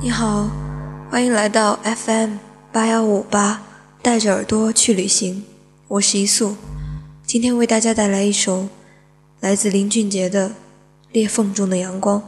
你好，欢迎来到 FM 八幺五八，带着耳朵去旅行。我是一素，今天为大家带来一首来自林俊杰的《裂缝中的阳光》。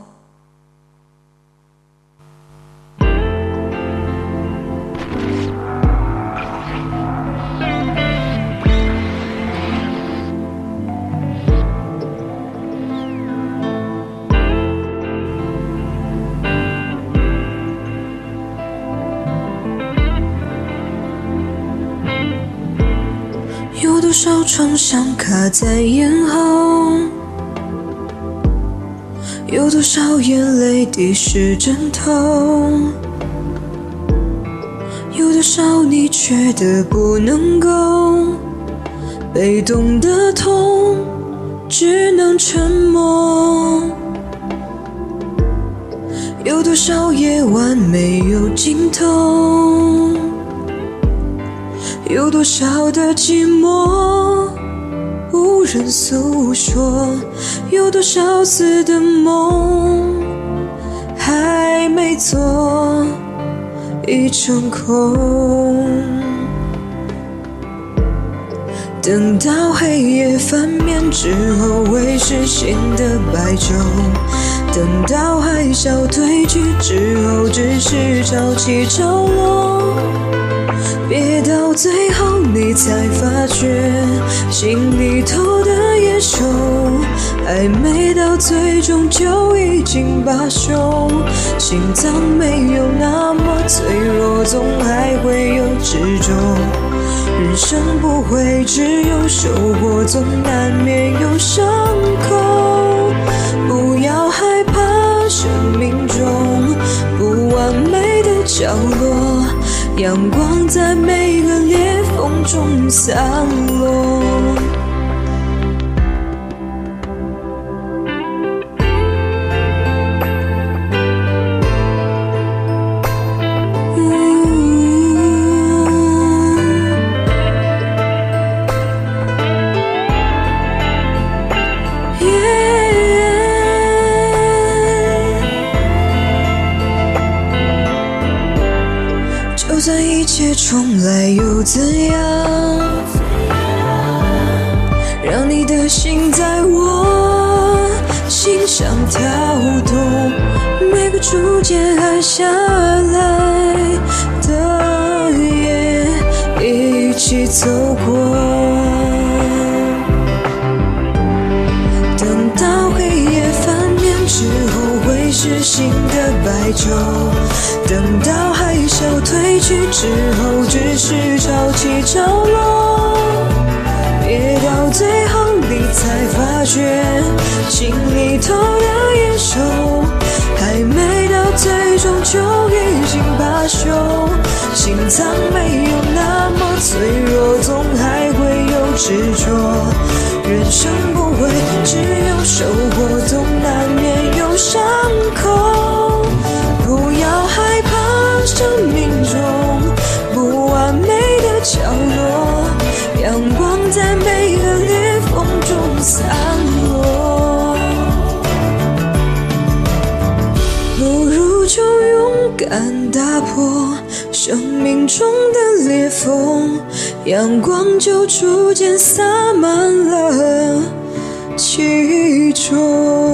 有多少创伤卡在咽喉？有多少眼泪滴湿枕头？有多少你觉得不能够？被动的痛，只能沉默。有多少夜晚没有尽头？有多少的寂寞无人诉说？有多少次的梦还没做，已成空。等到黑夜翻面之后，会是新的白昼；等到海啸退去之后，只是潮起潮落。别到最后你才发觉，心里头的野兽还没到最终就已经罢休。心脏没有那么脆弱，总还会有执着。人生不会只有收获，总难免有伤口。不要害怕生命中不完美的角落。阳光在每个裂缝中散落。就算一切重来又怎样？让你的心在我心上跳动，每个逐渐暗下来的夜一起走过。是新的白昼。等到海啸退去之后，只是潮起潮落。别到最后你才发觉，心里头的野兽还没到最终就已经罢休。心脏没有那么脆弱，总还会有执着。人生不会只有收在每个裂缝中散落。不如就勇敢打破生命中的裂缝，阳光就逐渐洒满了其中。